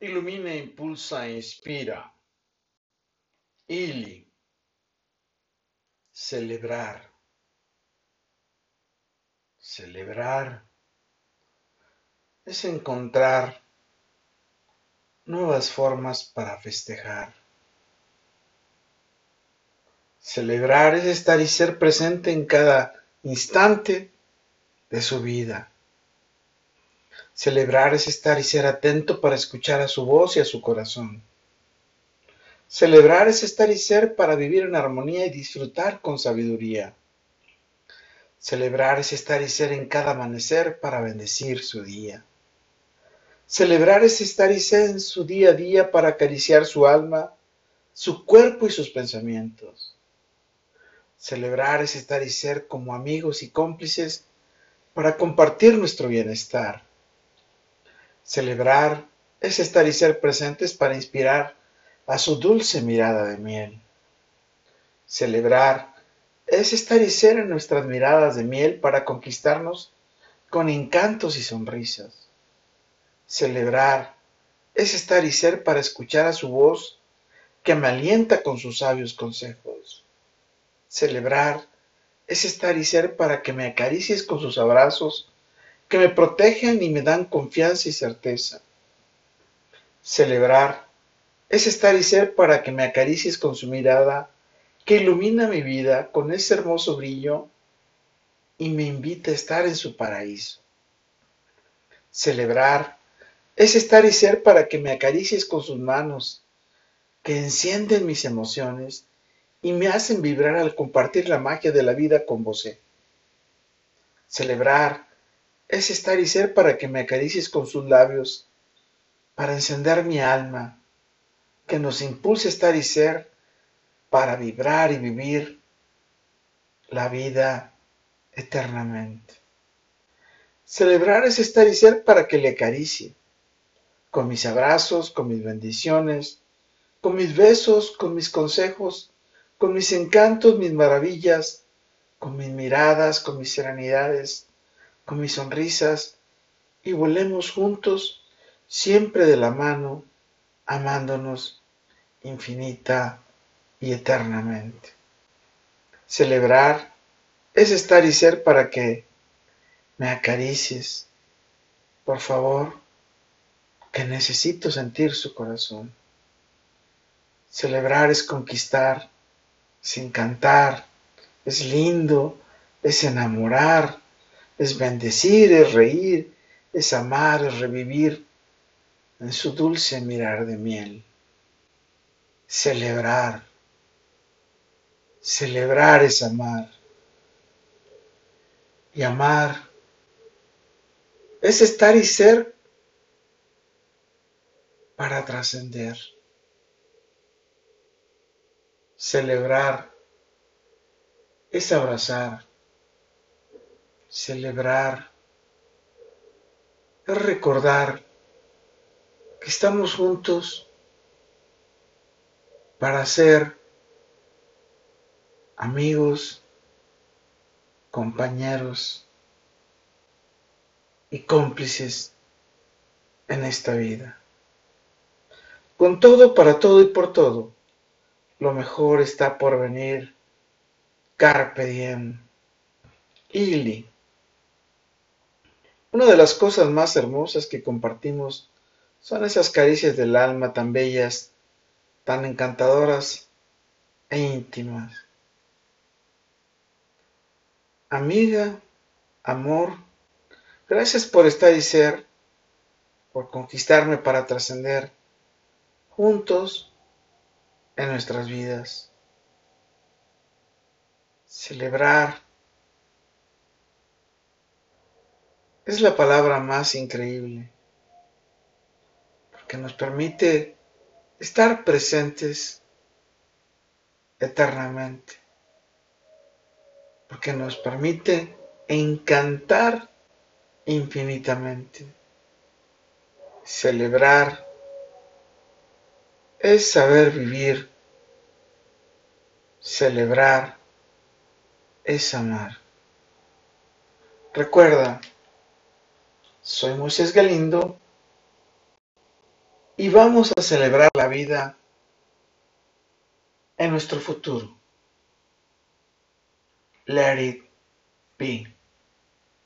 Ilumina, impulsa inspira. Ili. Celebrar. Celebrar es encontrar nuevas formas para festejar. Celebrar es estar y ser presente en cada instante de su vida. Celebrar es estar y ser atento para escuchar a su voz y a su corazón. Celebrar es estar y ser para vivir en armonía y disfrutar con sabiduría. Celebrar es estar y ser en cada amanecer para bendecir su día. Celebrar es estar y ser en su día a día para acariciar su alma, su cuerpo y sus pensamientos. Celebrar es estar y ser como amigos y cómplices para compartir nuestro bienestar. Celebrar es estar y ser presentes para inspirar a su dulce mirada de miel. Celebrar es estar y ser en nuestras miradas de miel para conquistarnos con encantos y sonrisas. Celebrar es estar y ser para escuchar a su voz que me alienta con sus sabios consejos. Celebrar es estar y ser para que me acaricies con sus abrazos, que me protegen y me dan confianza y certeza. Celebrar es estar y ser para que me acaricies con su mirada, que ilumina mi vida con ese hermoso brillo y me invita a estar en su paraíso. Celebrar es estar y ser para que me acaricies con sus manos, que encienden mis emociones y me hacen vibrar al compartir la magia de la vida con vos. Celebrar es estar y ser para que me acaricies con sus labios, para encender mi alma, que nos impulse estar y ser, para vibrar y vivir la vida eternamente. Celebrar es estar y ser para que le acaricie, con mis abrazos, con mis bendiciones, con mis besos, con mis consejos, con mis encantos, mis maravillas, con mis miradas, con mis serenidades, con mis sonrisas, y volemos juntos, siempre de la mano, amándonos infinita y eternamente. Celebrar es estar y ser para que me acaricies, por favor, que necesito sentir su corazón. Celebrar es conquistar, es encantar, es lindo, es enamorar, es bendecir, es reír, es amar, es revivir en su dulce mirar de miel. Celebrar. Celebrar es amar. Y amar es estar y ser para trascender. Celebrar es abrazar. Celebrar es recordar que estamos juntos para ser amigos, compañeros y cómplices en esta vida. Con todo, para todo y por todo lo mejor está por venir. Carpe diem. Ili. Una de las cosas más hermosas que compartimos son esas caricias del alma tan bellas, tan encantadoras e íntimas. Amiga, amor, gracias por estar y ser, por conquistarme para trascender. Juntos en nuestras vidas. Celebrar es la palabra más increíble, porque nos permite estar presentes eternamente, porque nos permite encantar infinitamente, celebrar es saber vivir. Celebrar es amar. Recuerda, soy Moisés Galindo y vamos a celebrar la vida en nuestro futuro. Let it be.